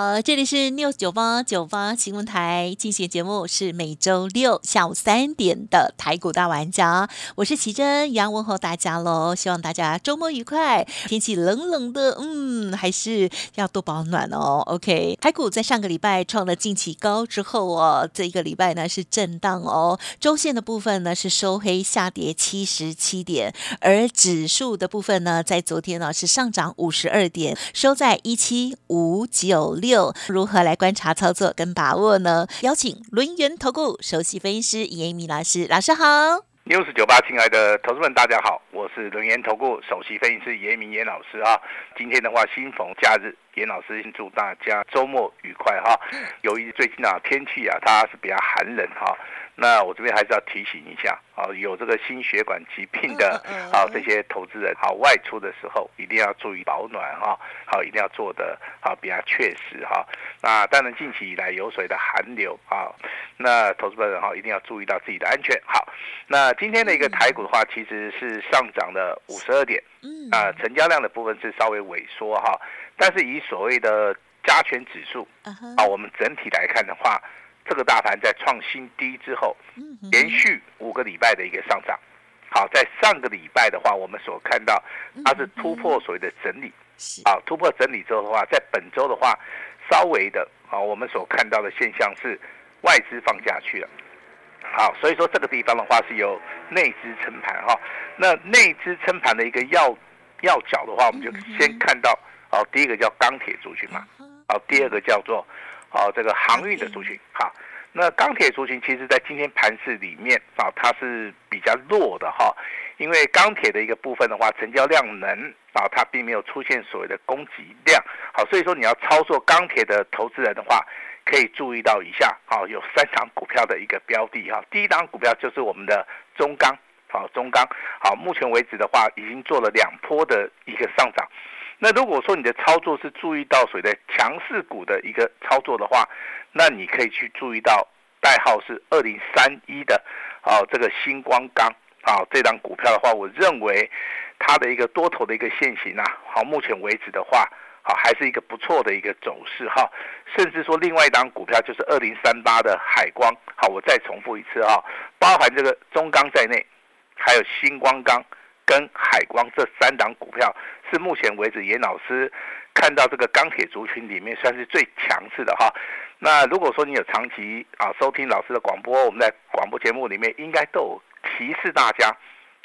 呃，这里是 News 九八九八新闻台进行节目，是每周六下午三点的台股大玩家，我是奇珍，一样问候大家喽，希望大家周末愉快。天气冷冷的，嗯，还是要多保暖哦。OK，台股在上个礼拜创了近期高之后哦，这一个礼拜呢是震荡哦，周线的部分呢是收黑下跌七十七点，而指数的部分呢在昨天呢是上涨五十二点，收在一七五九六。如何来观察操作跟把握呢？邀请轮源投顾首席分析师严明老师，老师好。又是九八，亲爱的投资们，大家好，我是轮源投顾首席分析师严明严老师啊。今天的话，新逢假日，严老师先祝大家周末愉快哈。由于最近啊天气啊，它是比较寒冷哈。那我这边还是要提醒一下啊，有这个心血管疾病的啊这些投资人，好外出的时候一定要注意保暖哈，好一定要做的啊比较确实哈。那当然近期以来有水的寒流啊，那投资人哈一定要注意到自己的安全。好，那今天的一个台股的话，其实是上涨了五十二点，啊成交量的部分是稍微萎缩哈，但是以所谓的加权指数啊，我们整体来看的话。这个大盘在创新低之后，连续五个礼拜的一个上涨。好，在上个礼拜的话，我们所看到它是突破所谓的整理，啊，突破整理之后的话，在本周的话，稍微的啊，我们所看到的现象是外资放下去了。好，所以说这个地方的话是由内资撑盘哈。那内资撑盘的一个要要角的话，我们就先看到，哦，第一个叫钢铁族群嘛，好，第二个叫做。好，这个航运的族群，好，那钢铁族群其实，在今天盘市里面啊，它是比较弱的哈，因为钢铁的一个部分的话，成交量能啊，它并没有出现所谓的供给量，好，所以说你要操作钢铁的投资人的话，可以注意到以下，好，有三档股票的一个标的哈，第一档股票就是我们的中钢，好，中钢，好，目前为止的话，已经做了两波的一个上涨。那如果说你的操作是注意到谁的强势股的一个操作的话，那你可以去注意到代号是二零三一的，啊，这个星光钢啊，这张股票的话，我认为它的一个多头的一个现形啊，好，目前为止的话，好，还是一个不错的一个走势哈，甚至说另外一张股票就是二零三八的海光，好，我再重复一次啊，包含这个中钢在内，还有星光钢。跟海光这三档股票是目前为止严老师看到这个钢铁族群里面算是最强势的哈。那如果说你有长期啊收听老师的广播，我们在广播节目里面应该都有提示大家，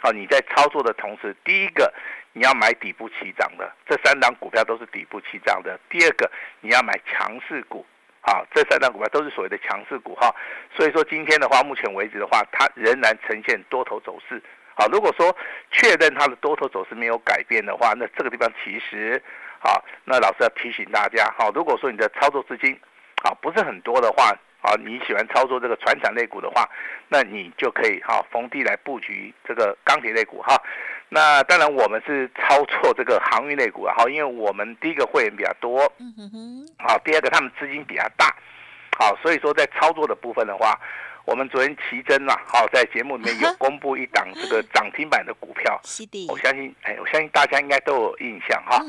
啊你在操作的同时，第一个你要买底部起涨的，这三档股票都是底部起涨的；第二个你要买强势股，啊这三档股票都是所谓的强势股哈。所以说今天的话，目前为止的话，它仍然呈现多头走势。好，如果说确认它的多头走势没有改变的话，那这个地方其实，好，那老师要提醒大家，好，如果说你的操作资金，啊不是很多的话，啊你喜欢操作这个船产类股的话，那你就可以哈逢低来布局这个钢铁类股哈。那当然我们是操作这个航运类股啊，好，因为我们第一个会员比较多，嗯哼哼，好，第二个他们资金比较大，好，所以说在操作的部分的话。我们昨天奇珍呐，好，在节目里面有公布一档这个涨停板的股票，我相信，哎，我相信大家应该都有印象哈，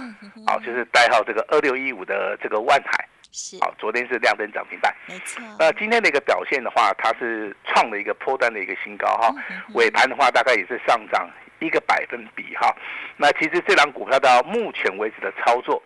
好，就是代号这个二六一五的这个万海，是，好，昨天是亮灯涨停板，没错。那今天的一个表现的话，它是创了一个破单的一个新高哈，尾盘的话大概也是上涨一个百分比哈。那其实这档股票到目前为止的操作。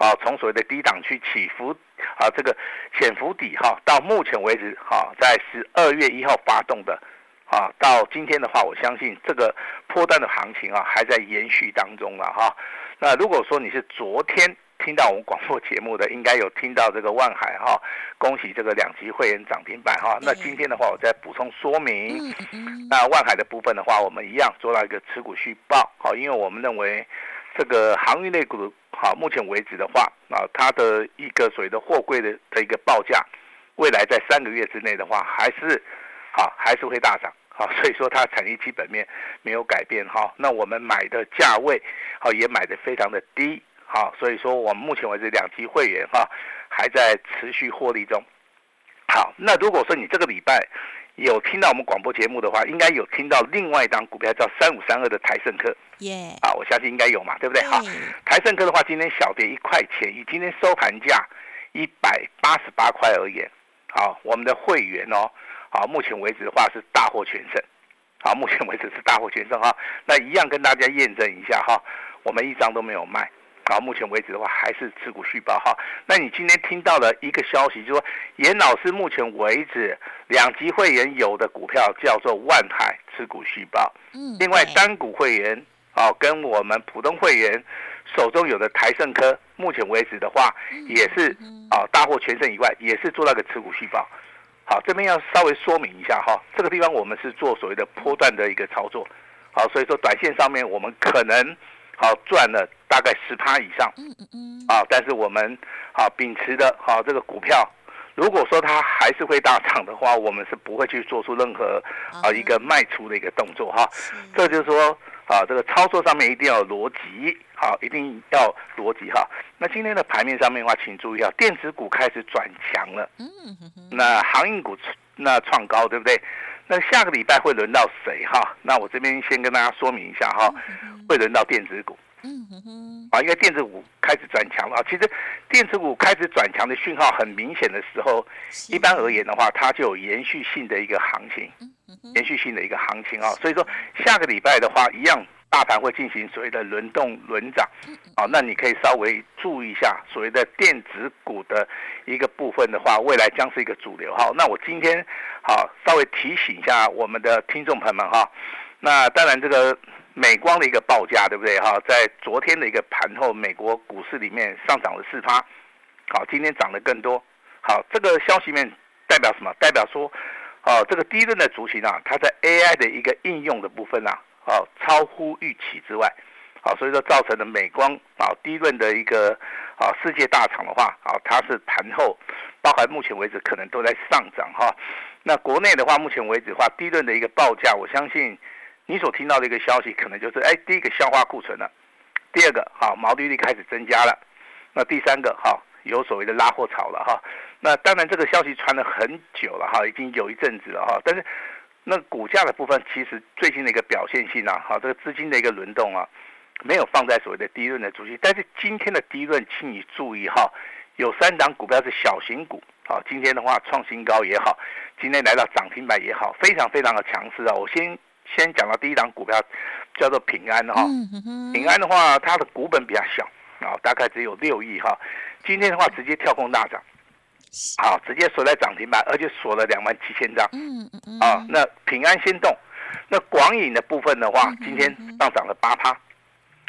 啊，从所谓的低档区起伏，啊，这个潜伏底哈，到目前为止哈，在十二月一号发动的，啊，到今天的话，我相信这个破蛋的行情啊，还在延续当中了哈。那如果说你是昨天听到我们广播节目的，应该有听到这个万海哈，恭喜这个两级会员涨停板哈。那今天的话，我再补充说明，那万海的部分的话，我们一样做到一个持股续报，好，因为我们认为这个航运类股。好，目前为止的话，啊，它的一个所谓的货柜的的一个报价，未来在三个月之内的话，还是，好，还是会大涨。好，所以说它产业基本面没有改变哈。那我们买的价位好也买的非常的低，好，所以说我们目前为止两级会员哈还在持续获利中。好，那如果说你这个礼拜有听到我们广播节目的话，应该有听到另外一档股票叫三五三二的台盛科，耶，啊，我相信应该有嘛，对不对？好，台盛科的话，今天小跌一块钱，以今天收盘价一百八十八块而言，好，我们的会员哦。好，目前为止的话是大获全胜。好，目前为止是大获全胜哈。那一样跟大家验证一下哈，我们一张都没有卖。好，目前为止的话还是持股续报哈。那你今天听到了一个消息，就说严老师目前为止两级会员有的股票叫做万海持股续报。嗯。另外单股会员啊，跟我们普通会员手中有的台盛科，目前为止的话也是啊大获全胜以外，也是做那个持股续报。好，这边要稍微说明一下哈，这个地方我们是做所谓的波段的一个操作，好，所以说短线上面我们可能好赚了大概十趴以上，嗯嗯嗯，啊，但是我们好秉持的好这个股票，如果说它还是会大涨的话，我们是不会去做出任何啊一个卖出的一个动作哈，这就是说。啊，这个操作上面一定要有逻辑，好，一定要逻辑哈。那今天的盘面上面的话，请注意啊，电子股开始转强了，嗯，那航运股那创高，对不对？那下个礼拜会轮到谁哈？那我这边先跟大家说明一下哈，会轮到电子股，嗯哼，啊，因为电子股开始转强了。其实电子股开始转强的讯号很明显的时候，一般而言的话，它就有延续性的一个行情。延续性的一个行情啊，所以说下个礼拜的话，一样大盘会进行所谓的轮动轮涨，啊，那你可以稍微注意一下所谓的电子股的一个部分的话，未来将是一个主流哈。那我今天好稍微提醒一下我们的听众朋友们哈，那当然这个美光的一个报价对不对哈？在昨天的一个盘后，美国股市里面上涨了四趴，好，今天涨得更多，好，这个消息面代表什么？代表说。哦，这个低润的族群啊，它在 AI 的一个应用的部分啊，哦，超乎预期之外，好，所以说造成了美光啊低润的一个啊世界大厂的话啊，它是盘后，包含目前为止可能都在上涨哈。那国内的话，目前为止的话，低润的一个报价，我相信你所听到的一个消息，可能就是哎，第一个消化库存了，第二个好毛利率开始增加了，那第三个哈。有所谓的拉货潮了哈，那当然这个消息传了很久了哈，已经有一阵子了哈，但是那股价的部分其实最近的一个表现性啊，哈，这个资金的一个轮动啊，没有放在所谓的低润的主题，但是今天的低润，请你注意哈，有三档股票是小型股，好，今天的话创新高也好，今天来到涨停板也好，非常非常的强势啊。我先先讲到第一档股票叫做平安哈，平安的话它的股本比较小啊，大概只有六亿哈。今天的话，直接跳空大涨，好，直接锁在涨停板，而且锁了两万七千张。嗯嗯嗯。啊，那平安先动，那广影的部分的话，今天上涨了八趴。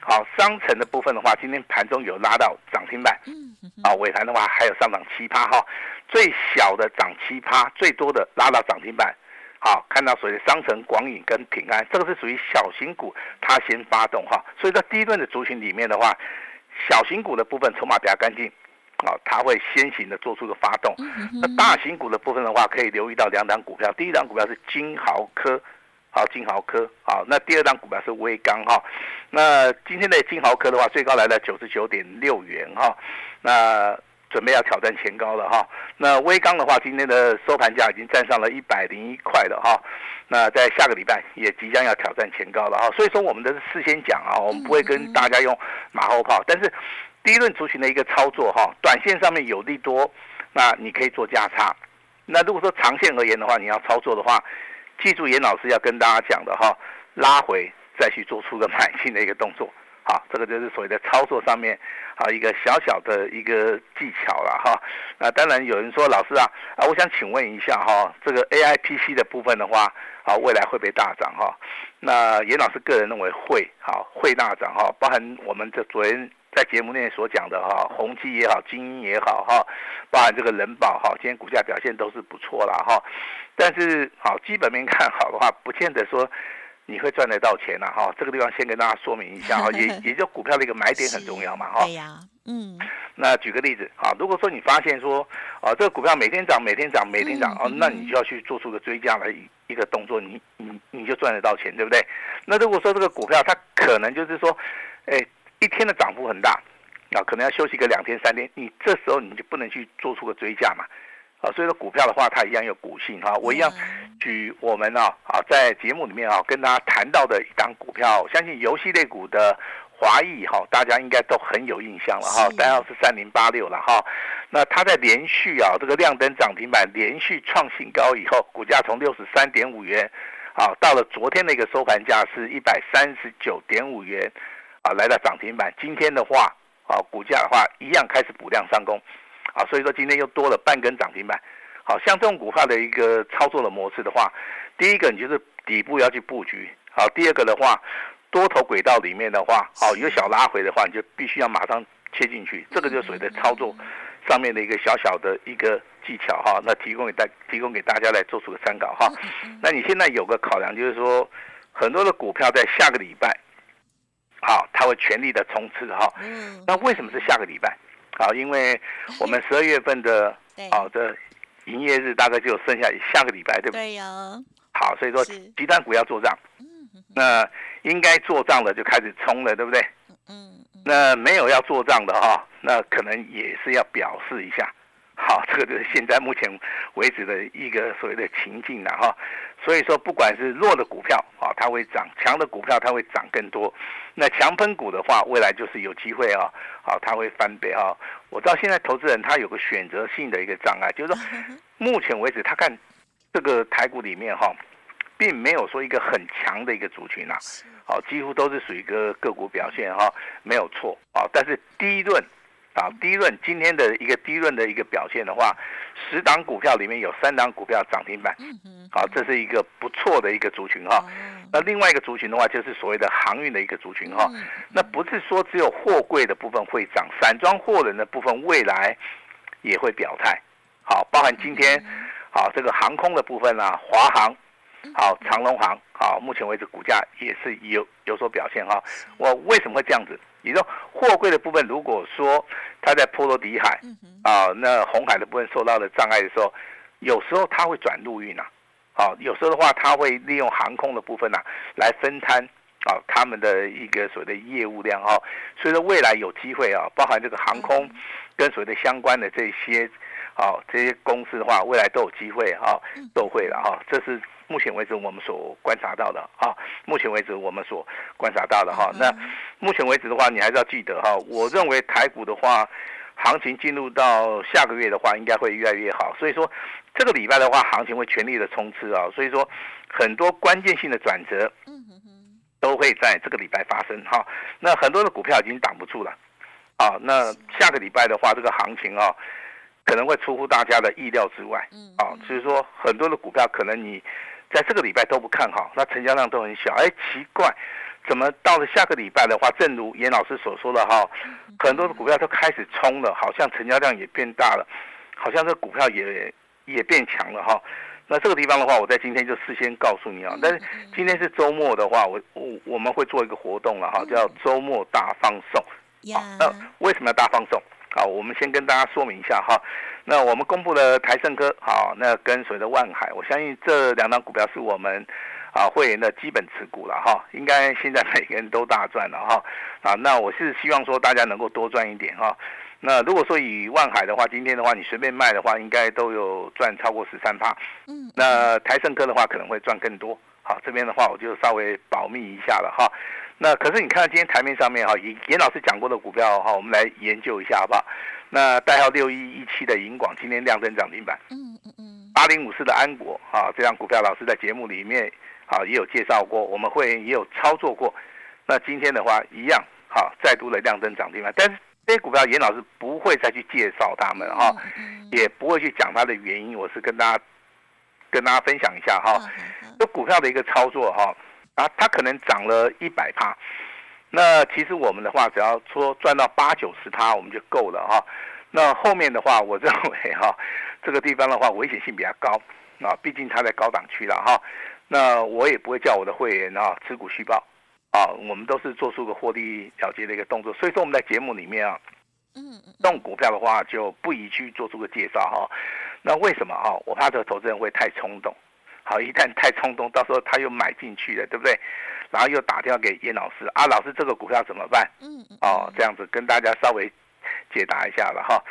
好，商城的部分的话，今天盘中有拉到涨停板。嗯嗯。啊，尾盘的话还有上涨七趴哈，最小的涨七趴，最多的拉到涨停板。好，看到所谓的商城、广影跟平安，这个是属于小型股，它先发动哈。所以在第一轮的族群里面的话，小型股的部分筹码比较干净。好，它会先行的做出个发动。那大型股的部分的话，可以留意到两档股票。第一档股票是金豪科，好，金豪科，好。那第二档股票是威刚，哈。那今天的金豪科的话，最高来了九十九点六元，哈。那准备要挑战前高了，哈。那威刚的话，今天的收盘价已经站上了一百零一块了，哈。那在下个礼拜也即将要挑战前高了，哈。所以说，我们的事先讲啊，我们不会跟大家用马后炮，但是。第一轮族群的一个操作哈，短线上面有利多，那你可以做价差。那如果说长线而言的话，你要操作的话，记住严老师要跟大家讲的哈，拉回再去做出个买进的一个动作，好，这个就是所谓的操作上面啊一个小小的一个技巧了哈。那当然有人说老师啊啊，我想请问一下哈，这个 A I P C 的部分的话啊，未来会不会大涨哈？那严老师个人认为会，好会大涨哈，包含我们这昨天。在节目内所讲的哈，宏基也好，精英也好哈，包含这个人保哈，今天股价表现都是不错啦哈。但是好基本面看好的话，不见得说你会赚得到钱呐哈。这个地方先跟大家说明一下哈，也也就股票的一个买点很重要嘛哈。对呀，嗯。那举个例子啊，如果说你发现说啊，这个股票每天涨，每天涨，每天涨哦，那你就要去做出个追加来一个动作，你你你就赚得到钱，对不对？那如果说这个股票它可能就是说，哎，一天的涨幅很大，啊，可能要休息个两天三天，你这时候你就不能去做出个追加嘛，啊，所以说股票的话它一样有股性哈，我一样举我们啊啊在节目里面啊跟大家谈到的一档股票，相信游戏类股的。华裔哈，大家应该都很有印象了哈，单号是三零八六了哈。那它在连续啊这个亮灯涨停板，连续创新高以后，股价从六十三点五元，啊，到了昨天的一个收盘价是一百三十九点五元，啊，来到涨停板。今天的话，啊，股价的话一样开始补量上攻，啊，所以说今天又多了半根涨停板。好像这种股票的一个操作的模式的话，第一个你就是底部要去布局，好，第二个的话。多头轨道里面的话，好有小拉回的话，你就必须要马上切进去，这个就属于的操作上面的一个小小的一个技巧哈。那提供给大提供给大家来做出个参考哈。那你现在有个考量就是说，很多的股票在下个礼拜，好，他会全力的冲刺哈。嗯那为什么是下个礼拜？好，因为我们十二月份的 好的营业日大概就剩下下个礼拜，对不对？对呀。好，所以说集团股要做账。嗯那应该做账的就开始冲了，对不对？嗯。那没有要做账的哈，那可能也是要表示一下。好，这个就是现在目前为止的一个所谓的情境了哈。所以说，不管是弱的股票啊，它会涨；强的股票它会涨更多。那强喷股的话，未来就是有机会啊，好，它会翻倍哈。我知道现在投资人他有个选择性的一个障碍，就是说，目前为止他看这个台股里面哈。并没有说一个很强的一个族群啊，好，几乎都是属于一个个股表现哈，没有错啊。但是第一轮啊，第一轮今天的一个第一轮的一个表现的话，十档股票里面有三档股票涨停板，好，这是一个不错的一个族群哈。那另外一个族群的话，就是所谓的航运的一个族群哈。那不是说只有货柜的部分会涨，散装货轮的部分未来也会表态，好，包含今天好这个航空的部分啊，华航。好，长隆航好，目前为止股价也是有有所表现哈。我为什么会这样子？你说货柜的部分，如果说它在波罗的海啊，那红海的部分受到了障碍的时候，有时候它会转陆运呐。好，有时候的话，它会利用航空的部分呐来分摊啊他们的一个所谓的业务量哈。所以说未来有机会啊，包含这个航空跟所谓的相关的这些啊这些公司的话，未来都有机会哈，都会了哈。这是。目前为止，我们所观察到的啊，目前为止我们所观察到的哈，那目前为止的话，你还是要记得哈。我认为台股的话，行情进入到下个月的话，应该会越来越好。所以说，这个礼拜的话，行情会全力的冲刺啊。所以说，很多关键性的转折，都会在这个礼拜发生哈。那很多的股票已经挡不住了啊。那下个礼拜的话，这个行情啊，可能会出乎大家的意料之外啊。所以说，很多的股票可能你。在这个礼拜都不看好，那成交量都很小。哎，奇怪，怎么到了下个礼拜的话，正如严老师所说的哈，很多的股票都开始冲了，好像成交量也变大了，好像这股票也也变强了哈。那这个地方的话，我在今天就事先告诉你啊。但是今天是周末的话，我我我们会做一个活动了哈，叫周末大放送。好那为什么要大放送？好，我们先跟大家说明一下哈。那我们公布了台盛科，好，那跟随的万海，我相信这两张股票是我们啊会员的基本持股了哈。应该现在每个人都大赚了哈。啊，那我是希望说大家能够多赚一点哈。那如果说以万海的话，今天的话你随便卖的话，应该都有赚超过十三趴。嗯。那台盛科的话可能会赚更多。好，这边的话我就稍微保密一下了哈。那可是你看到今天台面上面哈，严严老师讲过的股票哈，我们来研究一下好不好？那代号六一一七的银广今天亮灯涨停板，嗯嗯嗯，八零五四的安国啊，这张股票老师在节目里面啊也有介绍过，我们会也有操作过。那今天的话一样好，再度的亮灯涨停板，但是这些股票严老师不会再去介绍他们哈，也不会去讲它的原因，我是跟大家跟大家分享一下哈，这股票的一个操作哈，啊，它可能涨了一百趴。那其实我们的话，只要说赚到八九十趴，我们就够了哈。那后面的话，我认为哈，这个地方的话危险性比较高啊，毕竟它在高档区了哈。那我也不会叫我的会员啊持股续报啊，我们都是做出个获利了结的一个动作。所以说我们在节目里面啊，嗯，动股票的话就不宜去做出个介绍哈。那为什么哈？我怕这个投资人会太冲动。好，一旦太冲动，到时候他又买进去了，对不对？然后又打电话给严老师啊，老师这个股票怎么办？嗯嗯哦，这样子跟大家稍微解答一下了哈。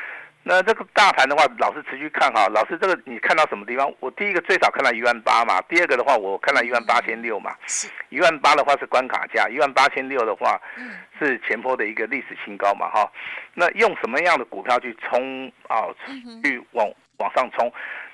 那这个大盘的话，老师持续看哈。老师这个你看到什么地方？我第一个最少看到一万八嘛，第二个的话我看到一万八千六嘛。是一万八的话是关卡价，一万八千六的话嗯是前坡的一个历史新高嘛哈。那用什么样的股票去冲啊？去往往上冲？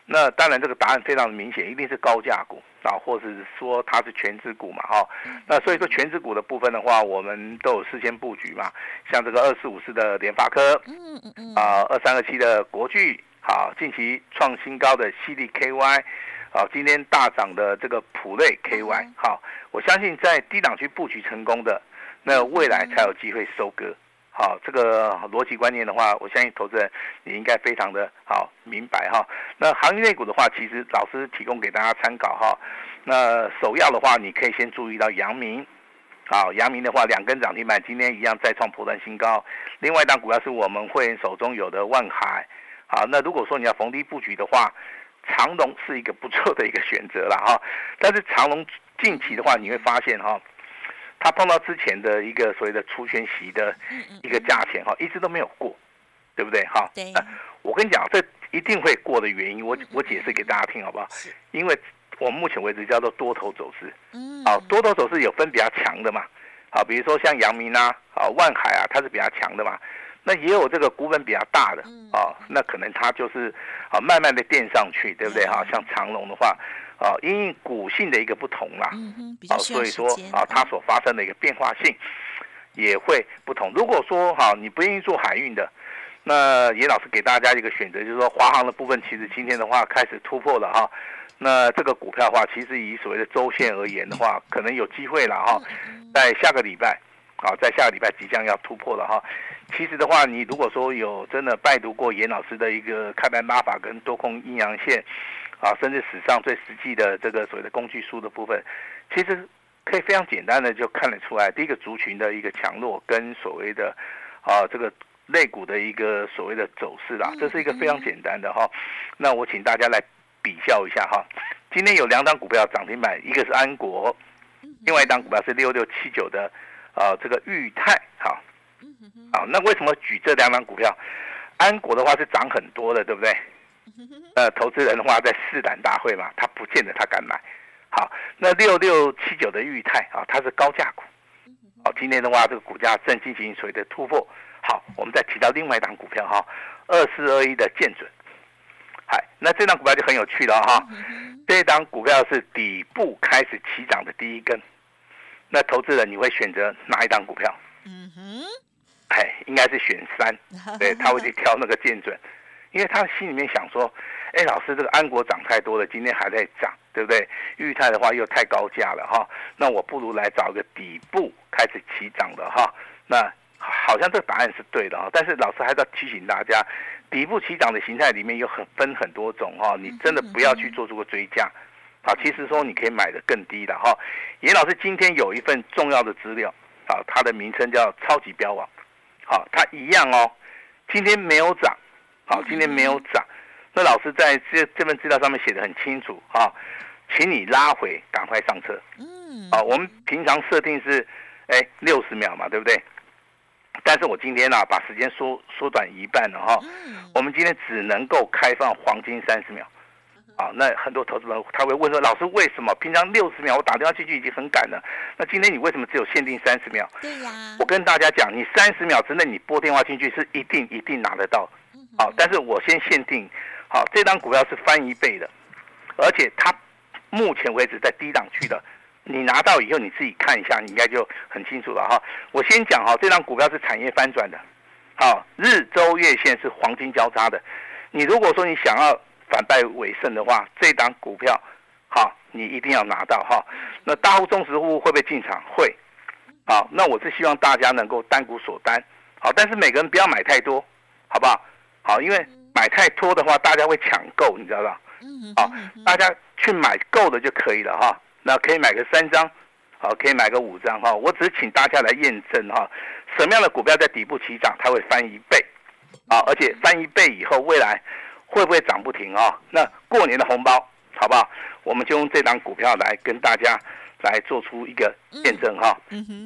那当然这个答案非常的明显，一定是高价股啊，或者是说它是全指股嘛哈。那所以说全指股的部分的话，我们都有事先布局嘛，像这个二四五四的联发科，嗯嗯嗯啊，二三二七的国巨，好，近期创新高的犀利 KY，好，今天大涨的这个普瑞 KY，好，我相信在低档区布局成功的，那未来才有机会收割。好，这个逻辑观念的话，我相信投资人你应该非常的好明白哈。那行业内股的话，其实老师提供给大家参考哈。那首要的话，你可以先注意到阳明，好，阳明的话两根涨停板，今天一样再创破断新高。另外一档股票是我们会员手中有的万海，好，那如果说你要逢低布局的话，长隆是一个不错的一个选择了哈。但是长隆近期的话，你会发现哈，它碰到之前的一个所谓的除权息的一个价钱哈，一直都没有过，对不对哈？对那我跟你讲，这一定会过的原因，我我解释给大家听好不好？是因为我们目前为止叫做多头走势。嗯好，多头走势有分比较强的嘛，好，比如说像阳明啊，啊万海啊，它是比较强的嘛。那也有这个股本比较大的嗯啊，那可能它就是啊慢慢的垫上去，对不对哈？像长隆的话，啊因为股性的一个不同啦，啊所以说啊它所发生的一个变化性也会不同。如果说哈你不愿意做海运的，那严老师给大家一个选择，就是说华航的部分，其实今天的话开始突破了哈。那这个股票的话，其实以所谓的周线而言的话，可能有机会了哈，在下个礼拜，啊，在下个礼拜即将要突破了哈。其实的话，你如果说有真的拜读过严老师的一个开盘拉法跟多空阴阳线，啊，甚至史上最实际的这个所谓的工具书的部分，其实可以非常简单的就看得出来，第一个族群的一个强弱跟所谓的啊这个肋骨的一个所谓的走势啦，这是一个非常简单的哈。那我请大家来比较一下哈。今天有两档股票涨停板，一个是安国，另外一档股票是六六七九的啊这个裕泰哈。好，那为什么举这两档股票？安国的话是涨很多的，对不对？呃，投资人的话在试胆大会嘛，他不见得他敢买。好，那六六七九的裕泰啊，它是高价股。好，今天的话这个股价正进行所谓的突破。好，我们再提到另外一档股票哈，二四二一的建准。嗨，那这档股票就很有趣了哈。这档股票是底部开始起涨的第一根。那投资人你会选择哪一档股票？嗯哼哎，应该是选三，对，他会去挑那个见准，因为他心里面想说，哎，老师这个安国涨太多了，今天还在涨，对不对？裕泰的话又太高价了哈，那我不如来找一个底部开始起涨的哈，那好像这个答案是对的哈，但是老师还是要提醒大家，底部起涨的形态里面有很分很多种哈，你真的不要去做出个追加。啊，其实说你可以买的更低的哈。严老师今天有一份重要的资料，啊，它的名称叫超级标王，好，它一样哦，今天没有涨，好，今天没有涨。那老师在这这份资料上面写的很清楚啊，请你拉回，赶快上车。嗯啊，我们平常设定是，哎，六十秒嘛，对不对？但是我今天呢、把时间缩缩短一半了哈、嗯我们今天只能够开放黄金三十秒。啊，那很多投资人他会问说，老师为什么平常六十秒我打电话进去已经很赶了，那今天你为什么只有限定三十秒？对呀我跟大家讲，你三十秒之内你拨电话进去是一定一定拿得到。好，但是我先限定，好，这张股票是翻一倍的，而且它目前为止在低档区的，你拿到以后你自己看一下，你应该就很清楚了哈。我先讲哈，这张股票是产业翻转的，好，日周月线是黄金交叉的。你如果说你想要反败为胜的话，这档股票，好，你一定要拿到哈。那大户、中实户会不会进场？会。好，那我是希望大家能够单股锁单，好，但是每个人不要买太多，好不好？好，因为买太多的话，大家会抢购，你知道吧？嗯好，大家去买够的就可以了哈。那可以买个三张，好，可以买个五张哈。我只是请大家来验证哈，什么样的股票在底部起涨，它会翻一倍，啊，而且翻一倍以后，未来会不会涨不停啊？那过年的红包好不好？我们就用这档股票来跟大家来做出一个验证哈。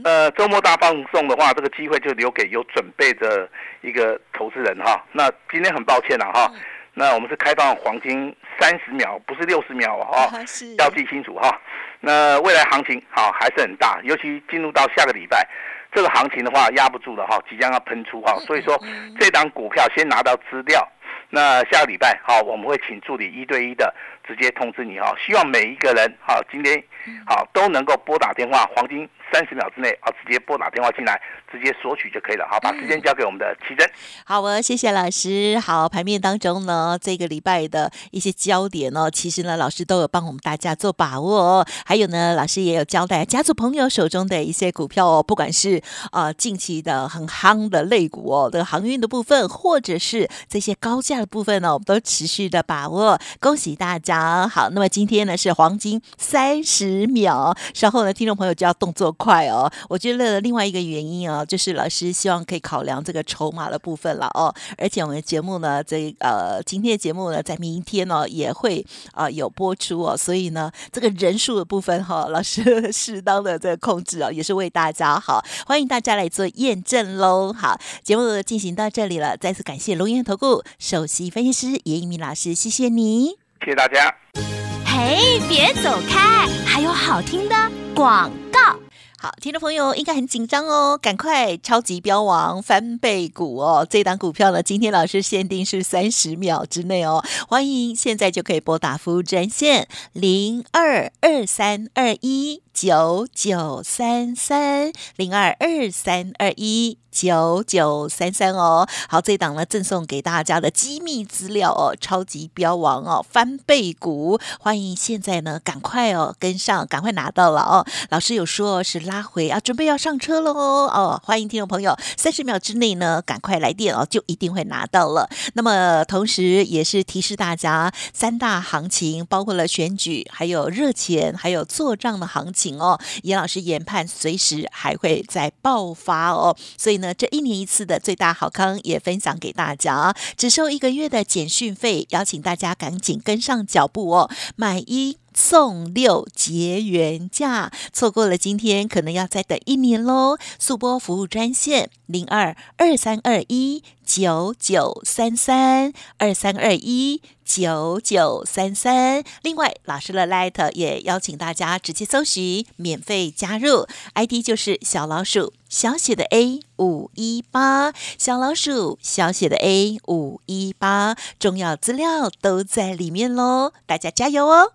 呃，周末大放送的话，这个机会就留给有准备的一个投资人哈。那今天很抱歉了哈，那我们是开放黄金三十秒，不是六十秒哦，啊要记清楚哈。那未来行情好还是很大，尤其进入到下个礼拜，这个行情的话压不住了哈，即将要喷出哈。所以说这档股票先拿到资料，那下个礼拜好，我们会请助理一对一的直接通知你哈。希望每一个人好今天好都能够拨打电话，黄金三十秒之内啊，直接拨打电话进来，直接索取就可以了。好，把时间交给我们的奇珍。好哦，谢谢老师。好，盘面当中呢，这个礼拜的一些焦点呢，其实呢，老师都有帮我们大家做把握哦。还有呢，老师也有交代家族朋友手中的一些股票哦，不管是呃近期的很夯的类股哦，这个航运的部分，或者是这些高价的部分呢，我们都持续的把握。恭喜大家！好，那么今天呢是黄金三十秒，稍后呢，听众朋友就要动作快哦。我觉得另外一个原因哦，就是老师希望可以考量这个筹码的部分了哦。而且我们的节目呢，这呃今天的节目呢，在明天呢也会啊、有播出哦，所以呢，这个人数的部分哈、老师适当的这个控制啊，也是为大家好，欢迎大家来做验证喽。好，节目进行到这里了，再次感谢龙岩投顾首席分析师严一鸣老师，谢谢你。谢谢大家。嘿，别走开，还有好听的广告。好，听众朋友应该很紧张哦，赶快超级标王翻倍股哦！这档股票呢，今天老师限定是三十秒之内哦，欢迎现在就可以拨打服务专线零二二三二一九九三三零二二三二一九九三三哦。好，这档呢赠送给大家的机密资料哦，超级标王哦，翻倍股，欢迎现在呢赶快哦跟上，赶快拿到了哦。老师有说是拉回啊，准备要上车喽哦，欢迎听众朋友三十秒之内呢赶快来电哦，就一定会拿到了。那么同时也是提示大家，三大行情包括了选举，还有热钱，还有做账的行情哦。严老师研判随时还会再爆发哦，所以呢，这一年一次的最大好康也分享给大家，只收一个月的简讯费，邀请大家赶紧跟上脚步哦，买一。送六结缘价，错过了今天可能要再等一年喽。速播服务专线零二二三二一九九三三二三二一九九三三。另外，老师的 Light 也邀请大家直接搜寻，免费加入，ID 就是小老鼠小写的 A 五一八，小老鼠小写的 A 五一八，重要资料都在里面喽，大家加油哦！